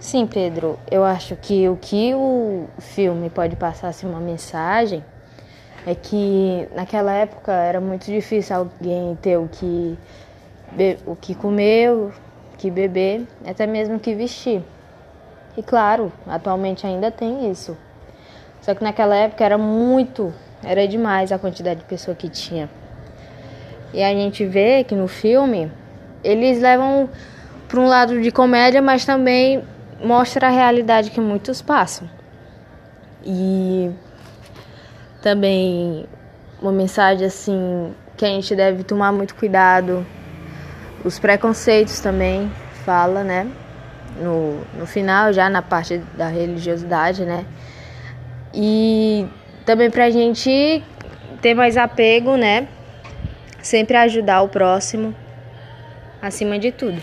Sim, Pedro, eu acho que o que o filme pode passar assim, uma mensagem é que naquela época era muito difícil alguém ter o que, o que comer, o que beber, até mesmo o que vestir. E claro, atualmente ainda tem isso. Só que naquela época era muito, era demais a quantidade de pessoa que tinha. E a gente vê que no filme eles levam para um lado de comédia, mas também mostra a realidade que muitos passam. E também uma mensagem assim que a gente deve tomar muito cuidado. Os preconceitos também fala, né? No, no final, já na parte da religiosidade, né? E também pra gente ter mais apego, né? Sempre ajudar o próximo acima de tudo.